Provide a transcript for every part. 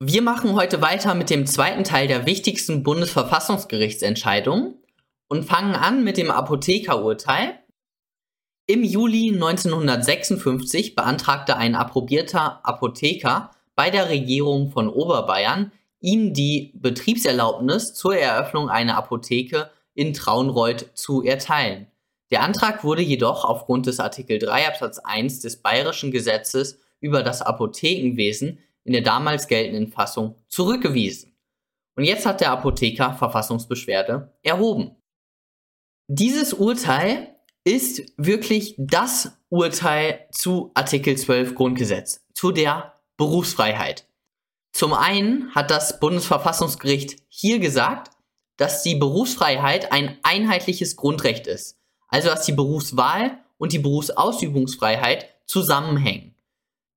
Wir machen heute weiter mit dem zweiten Teil der wichtigsten Bundesverfassungsgerichtsentscheidungen und fangen an mit dem Apothekerurteil. Im Juli 1956 beantragte ein approbierter Apotheker bei der Regierung von Oberbayern, ihm die Betriebserlaubnis zur Eröffnung einer Apotheke in Traunreuth zu erteilen. Der Antrag wurde jedoch aufgrund des Artikel 3 Absatz 1 des Bayerischen Gesetzes über das Apothekenwesen in der damals geltenden Fassung zurückgewiesen. Und jetzt hat der Apotheker Verfassungsbeschwerde erhoben. Dieses Urteil ist wirklich das Urteil zu Artikel 12 Grundgesetz, zu der Berufsfreiheit. Zum einen hat das Bundesverfassungsgericht hier gesagt, dass die Berufsfreiheit ein einheitliches Grundrecht ist, also dass die Berufswahl und die Berufsausübungsfreiheit zusammenhängen.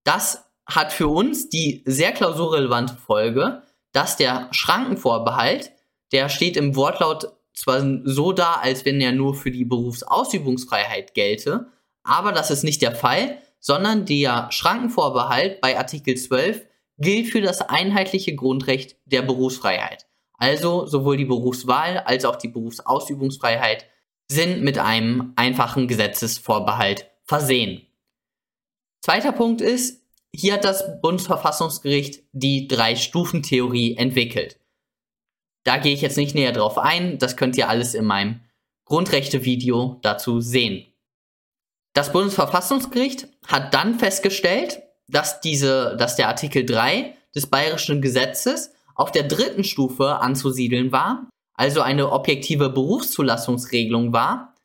Das hat für uns die sehr klausurrelevante Folge, dass der Schrankenvorbehalt, der steht im Wortlaut zwar so da, als wenn er nur für die Berufsausübungsfreiheit gelte, aber das ist nicht der Fall, sondern der Schrankenvorbehalt bei Artikel 12 gilt für das einheitliche Grundrecht der Berufsfreiheit. Also sowohl die Berufswahl als auch die Berufsausübungsfreiheit sind mit einem einfachen Gesetzesvorbehalt versehen. Zweiter Punkt ist, hier hat das Bundesverfassungsgericht die Drei-Stufen-Theorie entwickelt. Da gehe ich jetzt nicht näher drauf ein, das könnt ihr alles in meinem Grundrechte-Video dazu sehen. Das Bundesverfassungsgericht hat dann festgestellt, dass, diese, dass der Artikel 3 des bayerischen Gesetzes auf der dritten Stufe anzusiedeln war, also eine objektive Berufszulassungsregelung war,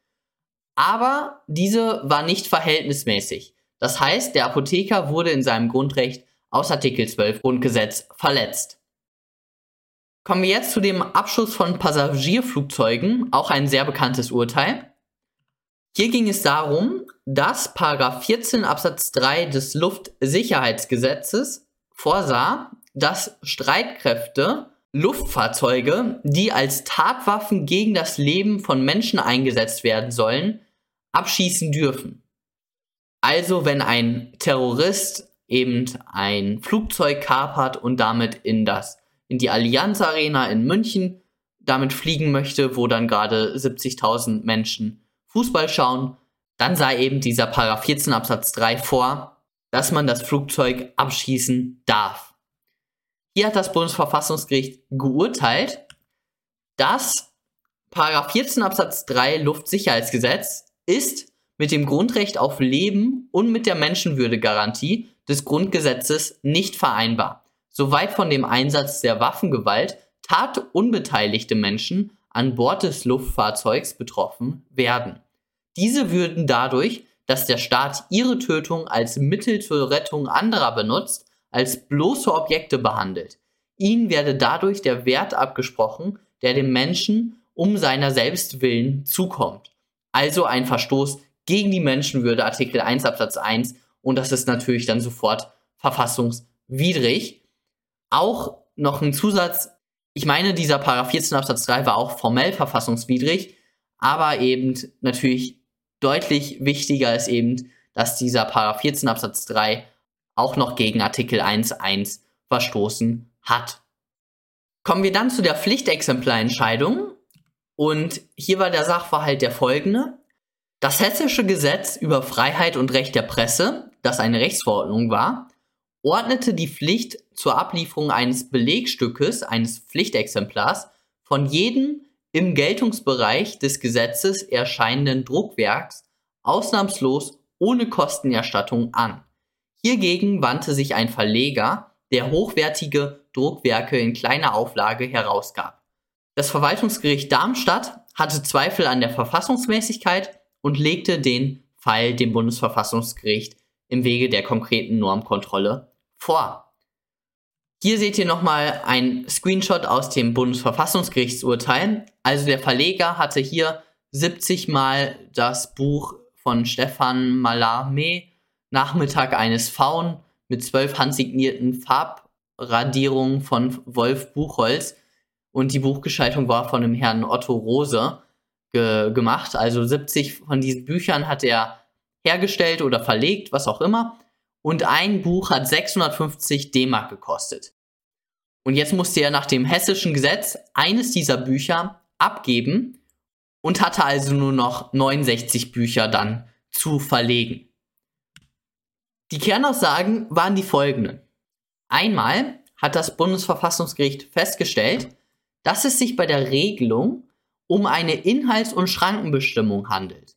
aber diese war nicht verhältnismäßig. Das heißt, der Apotheker wurde in seinem Grundrecht aus Artikel 12 Grundgesetz verletzt. Kommen wir jetzt zu dem Abschuss von Passagierflugzeugen, auch ein sehr bekanntes Urteil. Hier ging es darum, dass 14 Absatz 3 des Luftsicherheitsgesetzes vorsah, dass Streitkräfte Luftfahrzeuge, die als Tatwaffen gegen das Leben von Menschen eingesetzt werden sollen, abschießen dürfen. Also wenn ein Terrorist eben ein Flugzeug kapert und damit in das in die Allianz Arena in München damit fliegen möchte, wo dann gerade 70.000 Menschen Fußball schauen, dann sei eben dieser Paragraph 14 Absatz 3 vor, dass man das Flugzeug abschießen darf. Hier hat das Bundesverfassungsgericht geurteilt, dass Paragraph 14 Absatz 3 Luftsicherheitsgesetz ist mit dem Grundrecht auf Leben und mit der Menschenwürdegarantie des Grundgesetzes nicht vereinbar. Soweit von dem Einsatz der Waffengewalt tat unbeteiligte Menschen an Bord des Luftfahrzeugs betroffen werden. Diese würden dadurch, dass der Staat ihre Tötung als Mittel zur Rettung anderer benutzt, als bloße Objekte behandelt. Ihnen werde dadurch der Wert abgesprochen, der dem Menschen um seiner selbst willen zukommt. Also ein Verstoß gegen die Menschenwürde, Artikel 1 Absatz 1. Und das ist natürlich dann sofort verfassungswidrig. Auch noch ein Zusatz, ich meine, dieser Paragraph 14 Absatz 3 war auch formell verfassungswidrig, aber eben natürlich deutlich wichtiger ist eben, dass dieser Paragraph 14 Absatz 3 auch noch gegen Artikel 1.1 verstoßen hat. Kommen wir dann zu der Pflichtexemplarentscheidung. Und hier war der Sachverhalt der folgende. Das hessische Gesetz über Freiheit und Recht der Presse, das eine Rechtsverordnung war, ordnete die Pflicht zur Ablieferung eines Belegstückes, eines Pflichtexemplars, von jedem im Geltungsbereich des Gesetzes erscheinenden Druckwerks ausnahmslos ohne Kostenerstattung an. Hiergegen wandte sich ein Verleger, der hochwertige Druckwerke in kleiner Auflage herausgab. Das Verwaltungsgericht Darmstadt hatte Zweifel an der Verfassungsmäßigkeit und legte den Fall dem Bundesverfassungsgericht im Wege der konkreten Normkontrolle vor. Hier seht ihr nochmal ein Screenshot aus dem Bundesverfassungsgerichtsurteil. Also der Verleger hatte hier 70 Mal das Buch von Stefan Mallarmé Nachmittag eines Faun mit zwölf handsignierten Farbradierungen von Wolf Buchholz und die Buchgestaltung war von dem Herrn Otto Rose ge gemacht. Also 70 von diesen Büchern hat er hergestellt oder verlegt, was auch immer. Und ein Buch hat 650 D-Mark gekostet. Und jetzt musste er nach dem hessischen Gesetz eines dieser Bücher abgeben und hatte also nur noch 69 Bücher dann zu verlegen. Die Kernaussagen waren die folgenden. Einmal hat das Bundesverfassungsgericht festgestellt, dass es sich bei der Regelung um eine Inhalts- und Schrankenbestimmung handelt,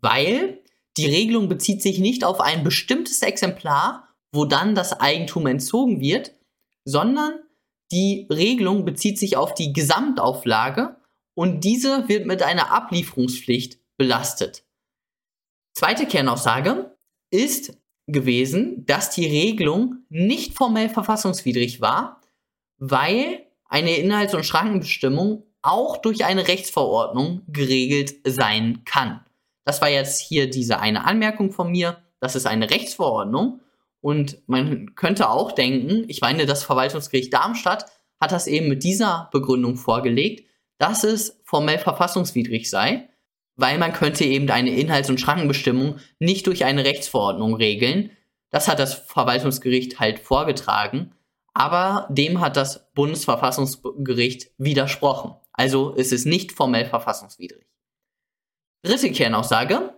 weil die Regelung bezieht sich nicht auf ein bestimmtes Exemplar, wo dann das Eigentum entzogen wird, sondern die Regelung bezieht sich auf die Gesamtauflage und diese wird mit einer Ablieferungspflicht belastet. Zweite Kernaussage ist gewesen, dass die Regelung nicht formell verfassungswidrig war, weil eine Inhalts- und Schrankenbestimmung auch durch eine Rechtsverordnung geregelt sein kann. Das war jetzt hier diese eine Anmerkung von mir. Das ist eine Rechtsverordnung. Und man könnte auch denken, ich meine, das Verwaltungsgericht Darmstadt hat das eben mit dieser Begründung vorgelegt, dass es formell verfassungswidrig sei, weil man könnte eben eine Inhalts- und Schrankenbestimmung nicht durch eine Rechtsverordnung regeln. Das hat das Verwaltungsgericht halt vorgetragen, aber dem hat das Bundesverfassungsgericht widersprochen. Also ist es nicht formell verfassungswidrig. Dritte Kernaussage.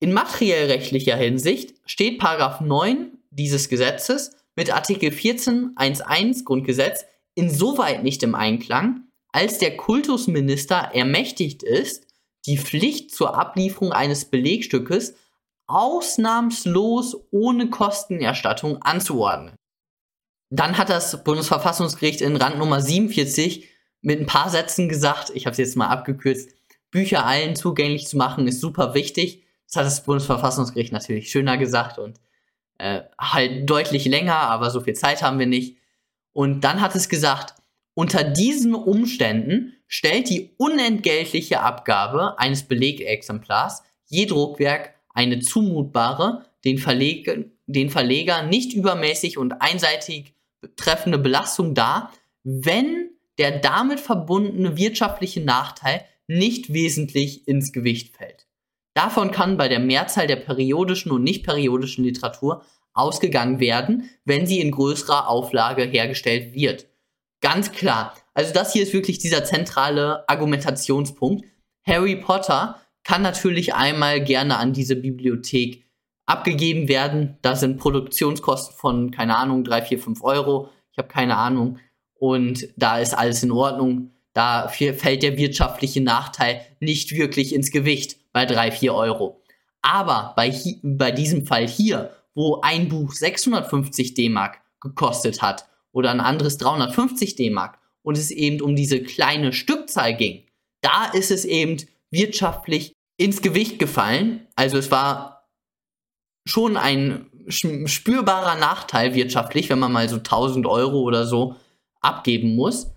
In materiellrechtlicher Hinsicht steht Paragraph 9 dieses Gesetzes mit Artikel 14.1.1 Grundgesetz insoweit nicht im Einklang, als der Kultusminister ermächtigt ist, die Pflicht zur Ablieferung eines Belegstückes ausnahmslos ohne Kostenerstattung anzuordnen. Dann hat das Bundesverfassungsgericht in Rand Nummer 47 mit ein paar Sätzen gesagt, ich habe es jetzt mal abgekürzt, Bücher allen zugänglich zu machen, ist super wichtig. Das hat das Bundesverfassungsgericht natürlich schöner gesagt und äh, halt deutlich länger, aber so viel Zeit haben wir nicht. Und dann hat es gesagt, unter diesen Umständen stellt die unentgeltliche Abgabe eines Belegexemplars je Druckwerk eine zumutbare, den, Verleg den Verleger nicht übermäßig und einseitig betreffende Belastung dar, wenn der damit verbundene wirtschaftliche Nachteil nicht wesentlich ins Gewicht fällt. Davon kann bei der Mehrzahl der periodischen und nicht periodischen Literatur ausgegangen werden, wenn sie in größerer Auflage hergestellt wird. Ganz klar. Also das hier ist wirklich dieser zentrale Argumentationspunkt. Harry Potter kann natürlich einmal gerne an diese Bibliothek abgegeben werden. Da sind Produktionskosten von, keine Ahnung, 3, 4, 5 Euro. Ich habe keine Ahnung. Und da ist alles in Ordnung. Da fällt der wirtschaftliche Nachteil nicht wirklich ins Gewicht bei 3, 4 Euro. Aber bei, bei diesem Fall hier, wo ein Buch 650 D-Mark gekostet hat oder ein anderes 350 D-Mark und es eben um diese kleine Stückzahl ging, da ist es eben wirtschaftlich ins Gewicht gefallen. Also es war schon ein spürbarer Nachteil wirtschaftlich, wenn man mal so 1000 Euro oder so abgeben muss.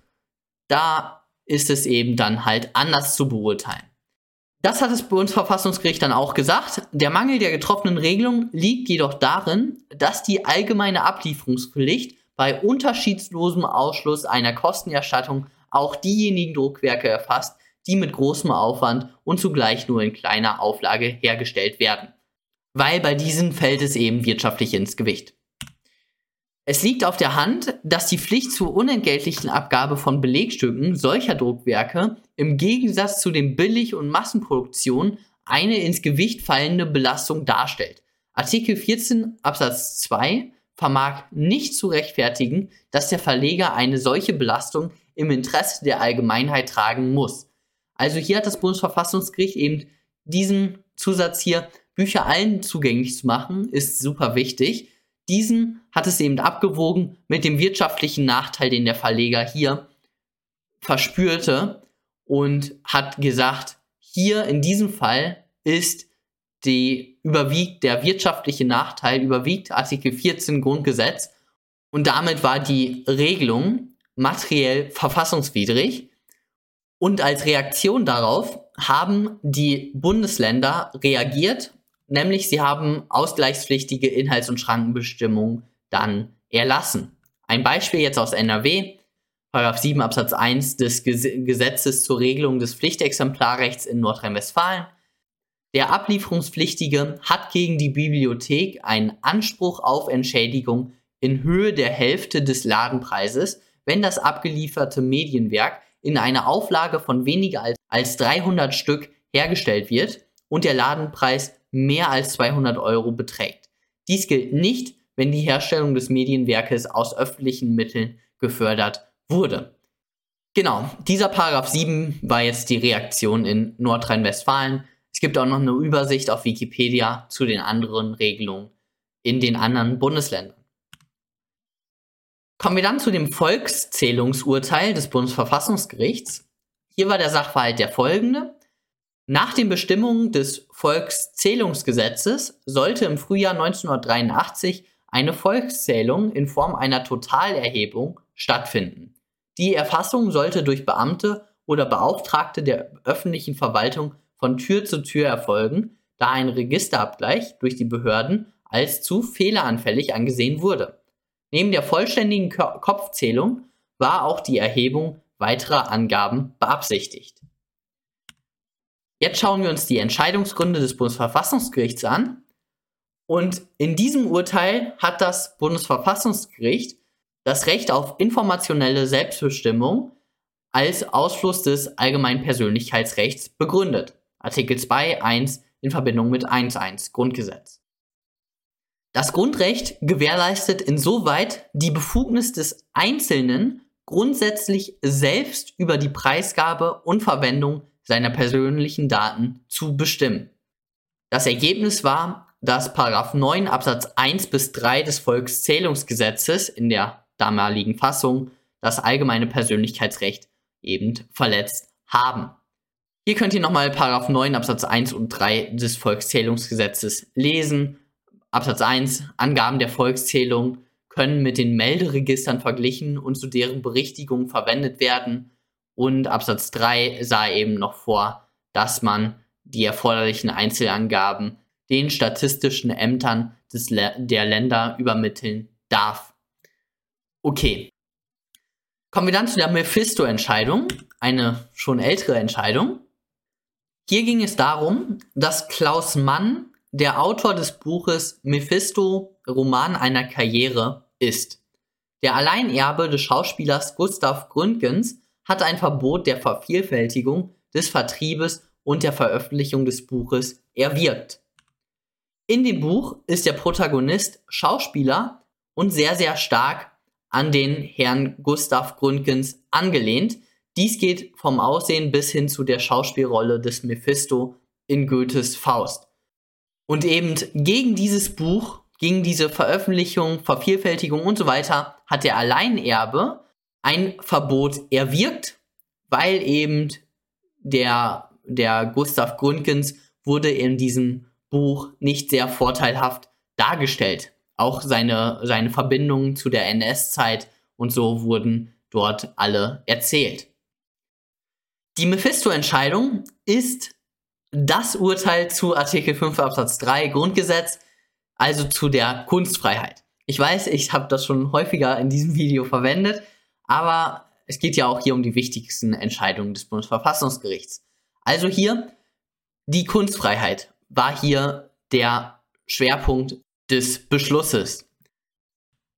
Da ist es eben dann halt anders zu beurteilen. Das hat das Bundesverfassungsgericht dann auch gesagt. Der Mangel der getroffenen Regelung liegt jedoch darin, dass die allgemeine Ablieferungspflicht bei unterschiedslosem Ausschluss einer Kostenerstattung auch diejenigen Druckwerke erfasst, die mit großem Aufwand und zugleich nur in kleiner Auflage hergestellt werden. Weil bei diesen fällt es eben wirtschaftlich ins Gewicht. Es liegt auf der Hand, dass die Pflicht zur unentgeltlichen Abgabe von Belegstücken solcher Druckwerke im Gegensatz zu den Billig- und Massenproduktionen eine ins Gewicht fallende Belastung darstellt. Artikel 14 Absatz 2 vermag nicht zu rechtfertigen, dass der Verleger eine solche Belastung im Interesse der Allgemeinheit tragen muss. Also hier hat das Bundesverfassungsgericht eben diesen Zusatz hier, Bücher allen zugänglich zu machen, ist super wichtig. Diesen hat es eben abgewogen mit dem wirtschaftlichen Nachteil, den der Verleger hier verspürte und hat gesagt, hier in diesem Fall ist die überwiegt der wirtschaftliche Nachteil überwiegt Artikel 14 Grundgesetz und damit war die Regelung materiell verfassungswidrig und als Reaktion darauf haben die Bundesländer reagiert nämlich sie haben ausgleichspflichtige Inhalts- und Schrankenbestimmungen dann erlassen. Ein Beispiel jetzt aus NRW, Paragraph 7 Absatz 1 des Gesetzes zur Regelung des Pflichtexemplarrechts in Nordrhein-Westfalen. Der Ablieferungspflichtige hat gegen die Bibliothek einen Anspruch auf Entschädigung in Höhe der Hälfte des Ladenpreises, wenn das abgelieferte Medienwerk in einer Auflage von weniger als 300 Stück hergestellt wird und der Ladenpreis mehr als 200 Euro beträgt. Dies gilt nicht, wenn die Herstellung des Medienwerkes aus öffentlichen Mitteln gefördert wurde. Genau, dieser Paragraph 7 war jetzt die Reaktion in Nordrhein-Westfalen. Es gibt auch noch eine Übersicht auf Wikipedia zu den anderen Regelungen in den anderen Bundesländern. Kommen wir dann zu dem Volkszählungsurteil des Bundesverfassungsgerichts. Hier war der Sachverhalt der folgende. Nach den Bestimmungen des Volkszählungsgesetzes sollte im Frühjahr 1983 eine Volkszählung in Form einer Totalerhebung stattfinden. Die Erfassung sollte durch Beamte oder Beauftragte der öffentlichen Verwaltung von Tür zu Tür erfolgen, da ein Registerabgleich durch die Behörden als zu fehleranfällig angesehen wurde. Neben der vollständigen Kopfzählung war auch die Erhebung weiterer Angaben beabsichtigt. Jetzt schauen wir uns die Entscheidungsgründe des Bundesverfassungsgerichts an. Und in diesem Urteil hat das Bundesverfassungsgericht das Recht auf informationelle Selbstbestimmung als Ausfluss des allgemeinen Persönlichkeitsrechts begründet. Artikel 2 1 in Verbindung mit 1.1 Grundgesetz. Das Grundrecht gewährleistet insoweit die Befugnis des Einzelnen, grundsätzlich selbst über die Preisgabe und Verwendung seiner persönlichen Daten zu bestimmen. Das Ergebnis war, dass 9 Absatz 1 bis 3 des Volkszählungsgesetzes in der damaligen Fassung das allgemeine Persönlichkeitsrecht eben verletzt haben. Hier könnt ihr nochmal 9 Absatz 1 und 3 des Volkszählungsgesetzes lesen. Absatz 1 Angaben der Volkszählung können mit den Melderegistern verglichen und zu deren Berichtigung verwendet werden. Und Absatz 3 sah eben noch vor, dass man die erforderlichen Einzelangaben den statistischen Ämtern des, der Länder übermitteln darf. Okay. Kommen wir dann zu der Mephisto-Entscheidung, eine schon ältere Entscheidung. Hier ging es darum, dass Klaus Mann der Autor des Buches Mephisto, Roman einer Karriere, ist. Der Alleinerbe des Schauspielers Gustav Gründgens hat ein Verbot der Vervielfältigung, des Vertriebes und der Veröffentlichung des Buches erwirkt. In dem Buch ist der Protagonist Schauspieler und sehr, sehr stark an den Herrn Gustav Gründgens angelehnt. Dies geht vom Aussehen bis hin zu der Schauspielrolle des Mephisto in Goethes Faust. Und eben gegen dieses Buch, gegen diese Veröffentlichung, Vervielfältigung und so weiter, hat der Alleinerbe ein Verbot erwirkt, weil eben der, der Gustav Gründgens wurde in diesem Buch nicht sehr vorteilhaft dargestellt. Auch seine, seine Verbindungen zu der NS-Zeit und so wurden dort alle erzählt. Die Mephisto-Entscheidung ist das Urteil zu Artikel 5 Absatz 3 Grundgesetz, also zu der Kunstfreiheit. Ich weiß, ich habe das schon häufiger in diesem Video verwendet, aber es geht ja auch hier um die wichtigsten Entscheidungen des Bundesverfassungsgerichts. Also hier, die Kunstfreiheit war hier der Schwerpunkt des Beschlusses.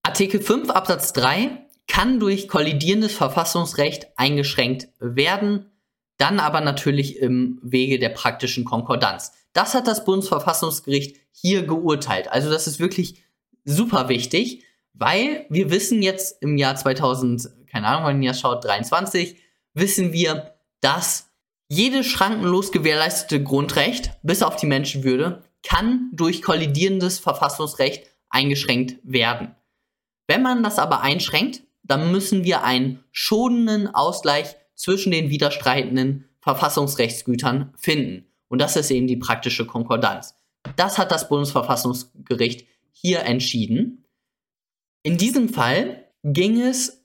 Artikel 5 Absatz 3 kann durch kollidierendes Verfassungsrecht eingeschränkt werden, dann aber natürlich im Wege der praktischen Konkordanz. Das hat das Bundesverfassungsgericht hier geurteilt. Also das ist wirklich super wichtig, weil wir wissen jetzt im Jahr 2000, keine Ahnung, wann ihr schaut, 23, wissen wir, dass jedes schrankenlos gewährleistete Grundrecht, bis auf die Menschenwürde, kann durch kollidierendes Verfassungsrecht eingeschränkt werden. Wenn man das aber einschränkt, dann müssen wir einen schonenden Ausgleich zwischen den widerstreitenden Verfassungsrechtsgütern finden. Und das ist eben die praktische Konkordanz. Das hat das Bundesverfassungsgericht hier entschieden. In diesem Fall ging es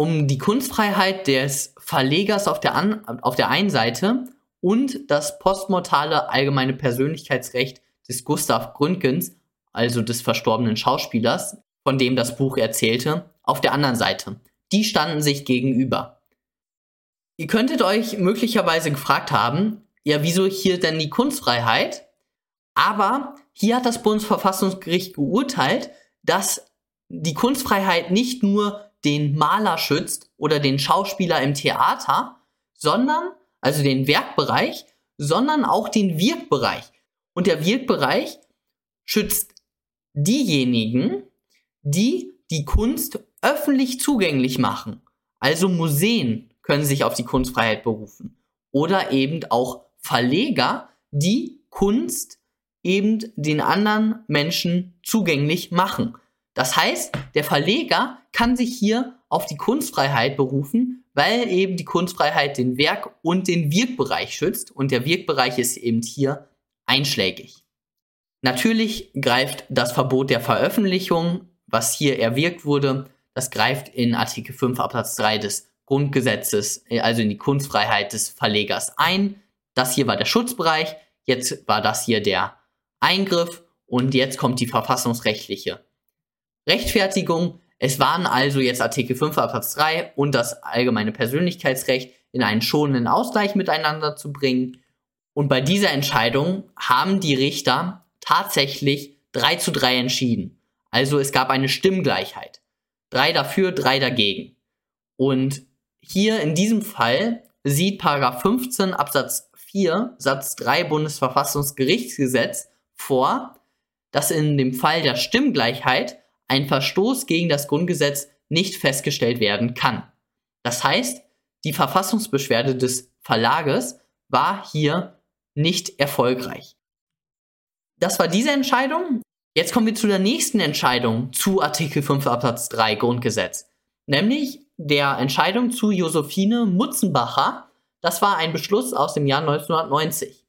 um die Kunstfreiheit des Verlegers auf der, an, auf der einen Seite und das postmortale allgemeine Persönlichkeitsrecht des Gustav Gründgens, also des verstorbenen Schauspielers, von dem das Buch erzählte, auf der anderen Seite. Die standen sich gegenüber. Ihr könntet euch möglicherweise gefragt haben, ja, wieso hier denn die Kunstfreiheit? Aber hier hat das Bundesverfassungsgericht geurteilt, dass die Kunstfreiheit nicht nur den Maler schützt oder den Schauspieler im Theater, sondern, also den Werkbereich, sondern auch den Wirkbereich. Und der Wirkbereich schützt diejenigen, die die Kunst öffentlich zugänglich machen. Also Museen können sich auf die Kunstfreiheit berufen. Oder eben auch Verleger, die Kunst eben den anderen Menschen zugänglich machen. Das heißt, der Verleger kann sich hier auf die Kunstfreiheit berufen, weil eben die Kunstfreiheit den Werk- und den Wirkbereich schützt und der Wirkbereich ist eben hier einschlägig. Natürlich greift das Verbot der Veröffentlichung, was hier erwirkt wurde, das greift in Artikel 5 Absatz 3 des Grundgesetzes, äh, also in die Kunstfreiheit des Verlegers ein. Das hier war der Schutzbereich, jetzt war das hier der Eingriff und jetzt kommt die verfassungsrechtliche Rechtfertigung. Es waren also jetzt Artikel 5 Absatz 3 und das allgemeine Persönlichkeitsrecht in einen schonenden Ausgleich miteinander zu bringen. Und bei dieser Entscheidung haben die Richter tatsächlich 3 zu 3 entschieden. Also es gab eine Stimmgleichheit. Drei dafür, drei dagegen. Und hier in diesem Fall sieht Paragraph 15 Absatz 4 Satz 3 Bundesverfassungsgerichtsgesetz vor, dass in dem Fall der Stimmgleichheit ein Verstoß gegen das Grundgesetz nicht festgestellt werden kann. Das heißt, die Verfassungsbeschwerde des Verlages war hier nicht erfolgreich. Das war diese Entscheidung. Jetzt kommen wir zu der nächsten Entscheidung zu Artikel 5 Absatz 3 Grundgesetz, nämlich der Entscheidung zu Josephine Mutzenbacher. Das war ein Beschluss aus dem Jahr 1990.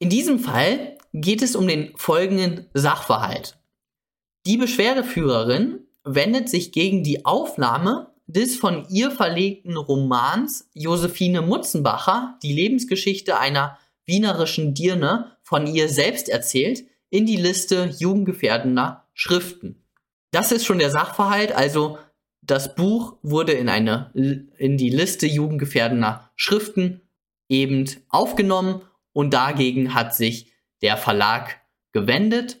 In diesem Fall geht es um den folgenden Sachverhalt. Die Beschwerdeführerin wendet sich gegen die Aufnahme des von ihr verlegten Romans Josephine Mutzenbacher, die Lebensgeschichte einer wienerischen Dirne, von ihr selbst erzählt, in die Liste jugendgefährdender Schriften. Das ist schon der Sachverhalt, also das Buch wurde in eine in die Liste jugendgefährdender Schriften eben aufgenommen und dagegen hat sich der Verlag gewendet.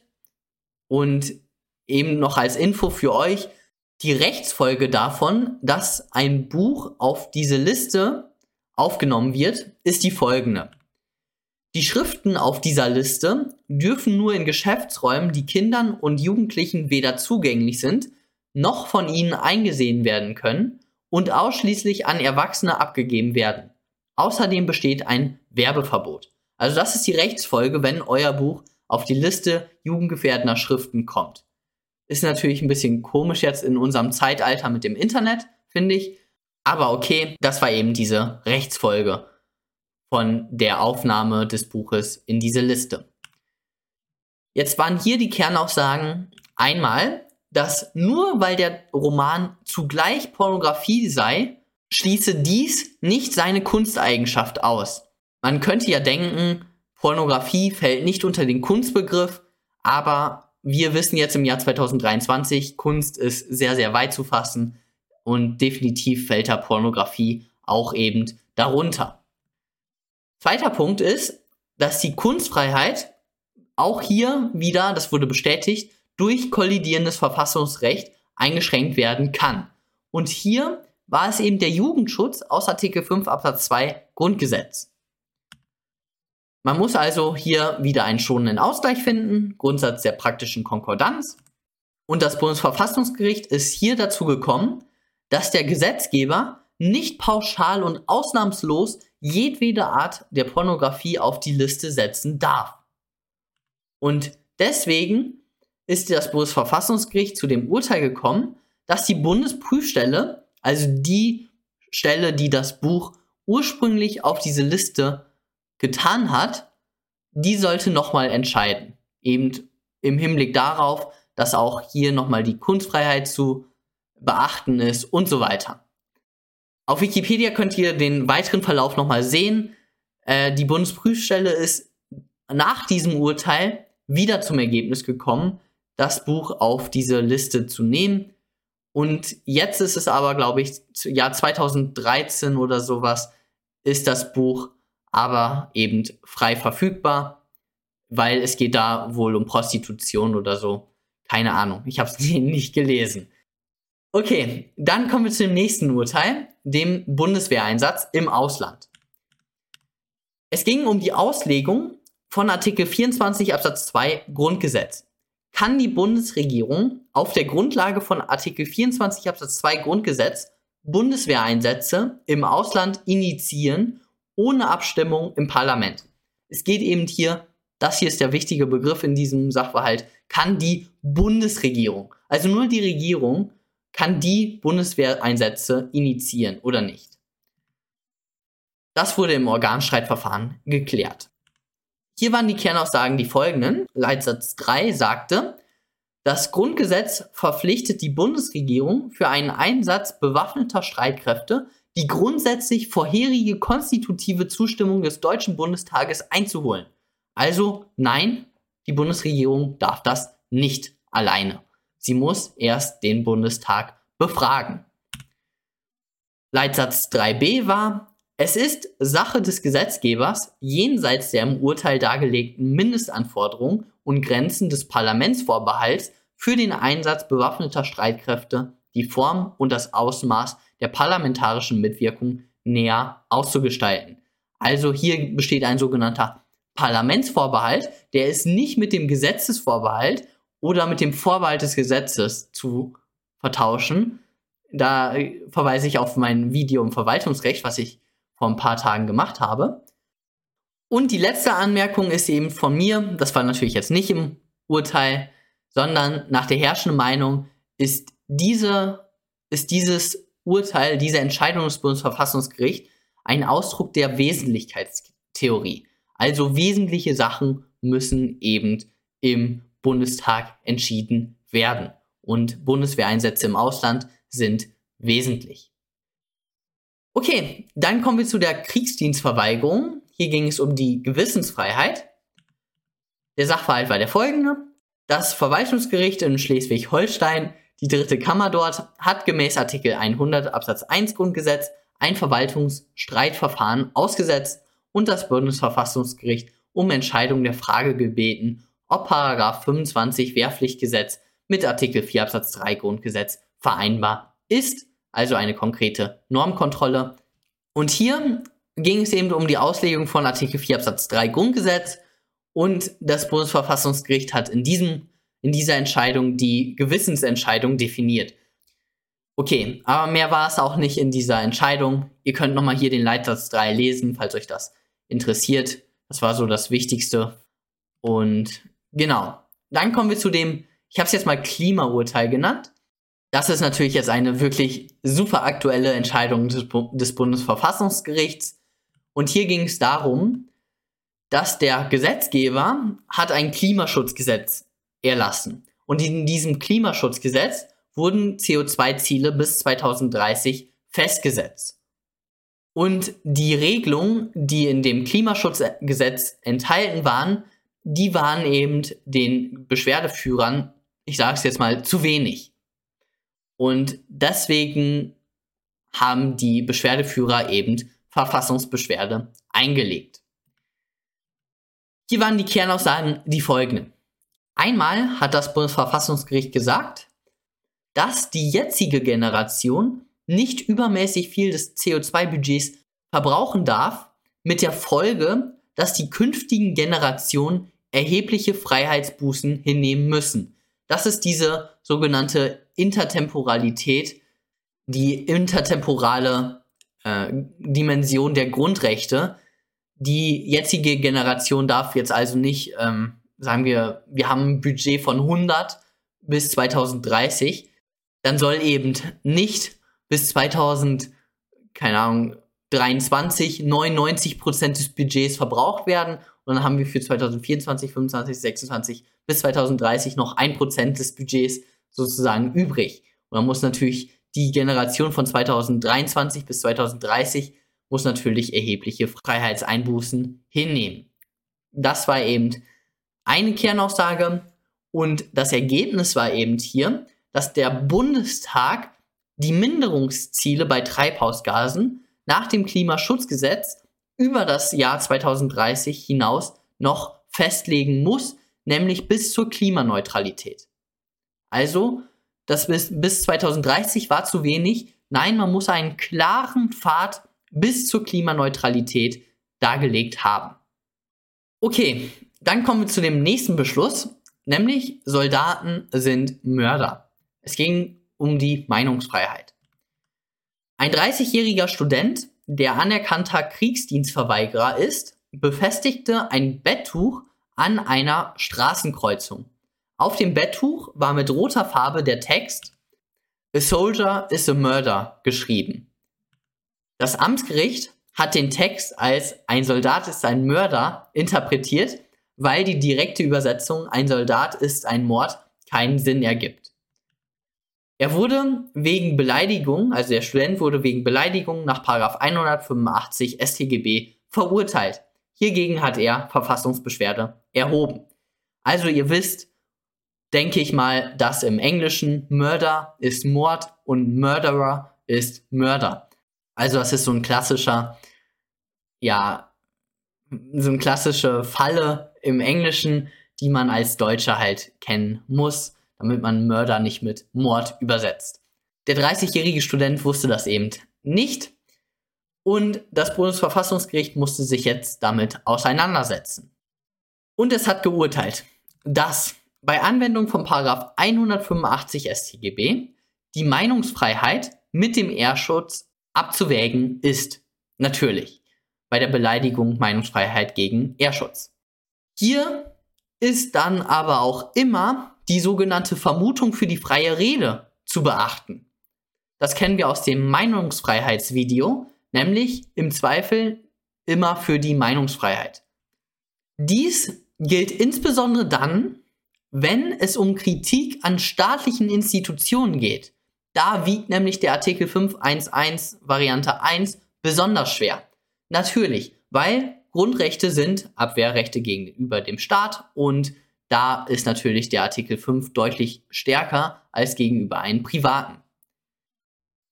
Und eben noch als Info für euch, die Rechtsfolge davon, dass ein Buch auf diese Liste aufgenommen wird, ist die folgende. Die Schriften auf dieser Liste dürfen nur in Geschäftsräumen, die Kindern und Jugendlichen weder zugänglich sind, noch von ihnen eingesehen werden können und ausschließlich an Erwachsene abgegeben werden. Außerdem besteht ein Werbeverbot. Also das ist die Rechtsfolge, wenn euer Buch auf die Liste jugendgefährdender Schriften kommt. Ist natürlich ein bisschen komisch jetzt in unserem Zeitalter mit dem Internet, finde ich. Aber okay, das war eben diese Rechtsfolge von der Aufnahme des Buches in diese Liste. Jetzt waren hier die Kernaussagen einmal, dass nur weil der Roman zugleich Pornografie sei, schließe dies nicht seine Kunsteigenschaft aus. Man könnte ja denken, Pornografie fällt nicht unter den Kunstbegriff, aber wir wissen jetzt im Jahr 2023, Kunst ist sehr, sehr weit zu fassen und definitiv fällt da Pornografie auch eben darunter. Zweiter Punkt ist, dass die Kunstfreiheit auch hier wieder, das wurde bestätigt, durch kollidierendes Verfassungsrecht eingeschränkt werden kann. Und hier war es eben der Jugendschutz aus Artikel 5 Absatz 2 Grundgesetz. Man muss also hier wieder einen schonenden Ausgleich finden, Grundsatz der praktischen Konkordanz. Und das Bundesverfassungsgericht ist hier dazu gekommen, dass der Gesetzgeber nicht pauschal und ausnahmslos jedwede Art der Pornografie auf die Liste setzen darf. Und deswegen ist das Bundesverfassungsgericht zu dem Urteil gekommen, dass die Bundesprüfstelle, also die Stelle, die das Buch ursprünglich auf diese Liste getan hat, die sollte nochmal entscheiden. Eben im Hinblick darauf, dass auch hier nochmal die Kunstfreiheit zu beachten ist und so weiter. Auf Wikipedia könnt ihr den weiteren Verlauf nochmal sehen. Äh, die Bundesprüfstelle ist nach diesem Urteil wieder zum Ergebnis gekommen, das Buch auf diese Liste zu nehmen. Und jetzt ist es aber, glaube ich, Jahr 2013 oder sowas, ist das Buch aber eben frei verfügbar, weil es geht da wohl um Prostitution oder so. Keine Ahnung, ich habe es nicht gelesen. Okay, dann kommen wir zu dem nächsten Urteil, dem Bundeswehreinsatz im Ausland. Es ging um die Auslegung von Artikel 24 Absatz 2 Grundgesetz. Kann die Bundesregierung auf der Grundlage von Artikel 24 Absatz 2 Grundgesetz Bundeswehreinsätze im Ausland initiieren ohne Abstimmung im Parlament? Es geht eben hier, das hier ist der wichtige Begriff in diesem Sachverhalt, kann die Bundesregierung, also nur die Regierung, kann die Bundeswehreinsätze initiieren oder nicht. Das wurde im Organstreitverfahren geklärt. Hier waren die Kernaussagen die folgenden. Leitsatz 3 sagte, das Grundgesetz verpflichtet die Bundesregierung für einen Einsatz bewaffneter Streitkräfte, die grundsätzlich vorherige konstitutive Zustimmung des Deutschen Bundestages einzuholen. Also nein, die Bundesregierung darf das nicht alleine. Sie muss erst den Bundestag befragen. Leitsatz 3b war, es ist Sache des Gesetzgebers, jenseits der im Urteil dargelegten Mindestanforderungen und Grenzen des Parlamentsvorbehalts für den Einsatz bewaffneter Streitkräfte die Form und das Ausmaß der parlamentarischen Mitwirkung näher auszugestalten. Also hier besteht ein sogenannter Parlamentsvorbehalt, der ist nicht mit dem Gesetzesvorbehalt oder mit dem Vorbehalt des Gesetzes zu vertauschen. Da verweise ich auf mein Video im Verwaltungsrecht, was ich vor ein paar Tagen gemacht habe. Und die letzte Anmerkung ist eben von mir, das war natürlich jetzt nicht im Urteil, sondern nach der herrschenden Meinung ist diese, ist dieses Urteil, diese Entscheidung des Bundesverfassungsgerichts ein Ausdruck der Wesentlichkeitstheorie. Also wesentliche Sachen müssen eben im Bundestag entschieden werden. Und Bundeswehreinsätze im Ausland sind wesentlich. Okay, dann kommen wir zu der Kriegsdienstverweigerung. Hier ging es um die Gewissensfreiheit. Der Sachverhalt war der folgende. Das Verwaltungsgericht in Schleswig-Holstein, die dritte Kammer dort, hat gemäß Artikel 100 Absatz 1 Grundgesetz ein Verwaltungsstreitverfahren ausgesetzt und das Bundesverfassungsgericht um Entscheidung der Frage gebeten, ob 25 Wehrpflichtgesetz mit Artikel 4 Absatz 3 Grundgesetz vereinbar ist also eine konkrete Normkontrolle. Und hier ging es eben um die Auslegung von Artikel 4 Absatz 3 Grundgesetz und das Bundesverfassungsgericht hat in, diesem, in dieser Entscheidung die Gewissensentscheidung definiert. Okay, aber mehr war es auch nicht in dieser Entscheidung. Ihr könnt nochmal hier den Leitsatz 3 lesen, falls euch das interessiert. Das war so das Wichtigste. Und genau, dann kommen wir zu dem, ich habe es jetzt mal Klimaurteil genannt. Das ist natürlich jetzt eine wirklich super aktuelle Entscheidung des, des Bundesverfassungsgerichts. Und hier ging es darum, dass der Gesetzgeber hat ein Klimaschutzgesetz erlassen. Und in diesem Klimaschutzgesetz wurden CO2-Ziele bis 2030 festgesetzt. Und die Regelungen, die in dem Klimaschutzgesetz enthalten waren, die waren eben den Beschwerdeführern, ich sage es jetzt mal, zu wenig. Und deswegen haben die Beschwerdeführer eben Verfassungsbeschwerde eingelegt. Hier waren die Kernaussagen die folgenden. Einmal hat das Bundesverfassungsgericht gesagt, dass die jetzige Generation nicht übermäßig viel des CO2-Budgets verbrauchen darf, mit der Folge, dass die künftigen Generationen erhebliche Freiheitsbußen hinnehmen müssen. Das ist diese sogenannte Intertemporalität, die intertemporale äh, Dimension der Grundrechte. Die jetzige Generation darf jetzt also nicht, ähm, sagen wir, wir haben ein Budget von 100 bis 2030, dann soll eben nicht bis 2000, keine Ahnung, 23 99 Prozent des Budgets verbraucht werden und dann haben wir für 2024, 25, 26 bis 2030 noch ein Prozent des Budgets sozusagen übrig. Und dann muss natürlich die Generation von 2023 bis 2030 muss natürlich erhebliche Freiheitseinbußen hinnehmen. Das war eben eine Kernaussage und das Ergebnis war eben hier, dass der Bundestag die Minderungsziele bei Treibhausgasen nach dem Klimaschutzgesetz über das Jahr 2030 hinaus noch festlegen muss, nämlich bis zur Klimaneutralität. Also, das bis, bis 2030 war zu wenig. Nein, man muss einen klaren Pfad bis zur Klimaneutralität dargelegt haben. Okay, dann kommen wir zu dem nächsten Beschluss, nämlich Soldaten sind Mörder. Es ging um die Meinungsfreiheit. Ein 30-jähriger Student, der anerkannter Kriegsdienstverweigerer ist, befestigte ein Betttuch an einer Straßenkreuzung. Auf dem Betttuch war mit roter Farbe der Text A soldier is a murder geschrieben. Das Amtsgericht hat den Text als ein Soldat ist ein Mörder interpretiert, weil die direkte Übersetzung ein Soldat ist ein Mord keinen Sinn ergibt. Er wurde wegen Beleidigung, also der Student wurde wegen Beleidigung nach 185 StGB verurteilt. Hiergegen hat er Verfassungsbeschwerde erhoben. Also ihr wisst, denke ich mal, dass im Englischen Murder ist Mord und Murderer ist Mörder. Also das ist so ein klassischer, ja, so eine klassische Falle im Englischen, die man als Deutscher halt kennen muss, damit man Mörder nicht mit Mord übersetzt. Der 30-jährige Student wusste das eben nicht und das Bundesverfassungsgericht musste sich jetzt damit auseinandersetzen. Und es hat geurteilt, dass bei Anwendung von 185 StGB die Meinungsfreiheit mit dem Ehrschutz abzuwägen ist. Natürlich. Bei der Beleidigung Meinungsfreiheit gegen Ehrschutz. Hier ist dann aber auch immer die sogenannte Vermutung für die freie Rede zu beachten. Das kennen wir aus dem Meinungsfreiheitsvideo, nämlich im Zweifel immer für die Meinungsfreiheit. Dies gilt insbesondere dann, wenn es um Kritik an staatlichen Institutionen geht. Da wiegt nämlich der Artikel 511 Variante 1 besonders schwer. Natürlich, weil Grundrechte sind Abwehrrechte gegenüber dem Staat und da ist natürlich der Artikel 5 deutlich stärker als gegenüber einem privaten.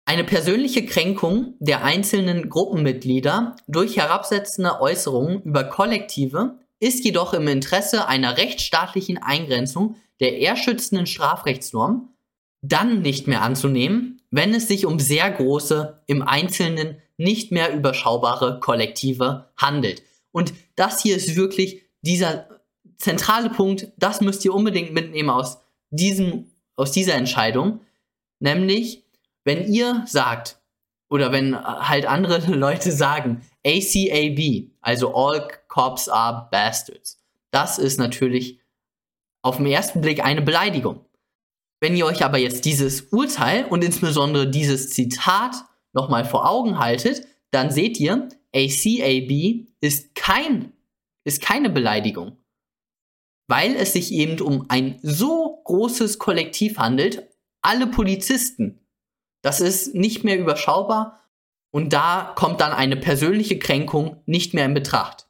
Eine persönliche Kränkung der einzelnen Gruppenmitglieder durch herabsetzende Äußerungen über Kollektive ist jedoch im Interesse einer rechtsstaatlichen Eingrenzung der ehrschützenden Strafrechtsnorm dann nicht mehr anzunehmen, wenn es sich um sehr große, im Einzelnen nicht mehr überschaubare Kollektive handelt. Und das hier ist wirklich dieser zentrale Punkt, das müsst ihr unbedingt mitnehmen aus, diesem, aus dieser Entscheidung. Nämlich, wenn ihr sagt, oder wenn halt andere Leute sagen, ACAB, also All Cops are Bastards. Das ist natürlich auf den ersten Blick eine Beleidigung. Wenn ihr euch aber jetzt dieses Urteil und insbesondere dieses Zitat nochmal vor Augen haltet, dann seht ihr, ACAB ist kein, ist keine Beleidigung. Weil es sich eben um ein so großes Kollektiv handelt, alle Polizisten. Das ist nicht mehr überschaubar und da kommt dann eine persönliche Kränkung nicht mehr in Betracht.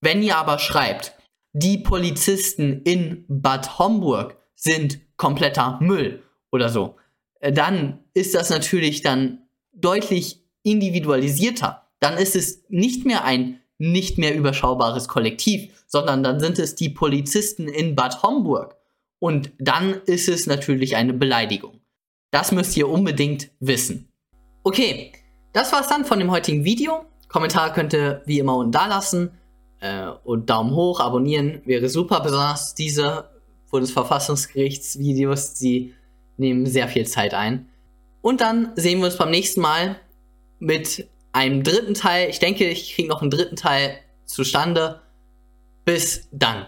Wenn ihr aber schreibt, die Polizisten in Bad Homburg sind kompletter Müll oder so, dann ist das natürlich dann deutlich individualisierter. Dann ist es nicht mehr ein nicht mehr überschaubares Kollektiv, sondern dann sind es die Polizisten in Bad Homburg. Und dann ist es natürlich eine Beleidigung. Das müsst ihr unbedingt wissen. Okay, das war's dann von dem heutigen Video. Kommentare könnt ihr wie immer unten da lassen. Äh, und Daumen hoch, abonnieren wäre super. Besonders diese Bundesverfassungsgerichtsvideos, die nehmen sehr viel Zeit ein. Und dann sehen wir uns beim nächsten Mal mit einem dritten Teil. Ich denke, ich kriege noch einen dritten Teil zustande. Bis dann.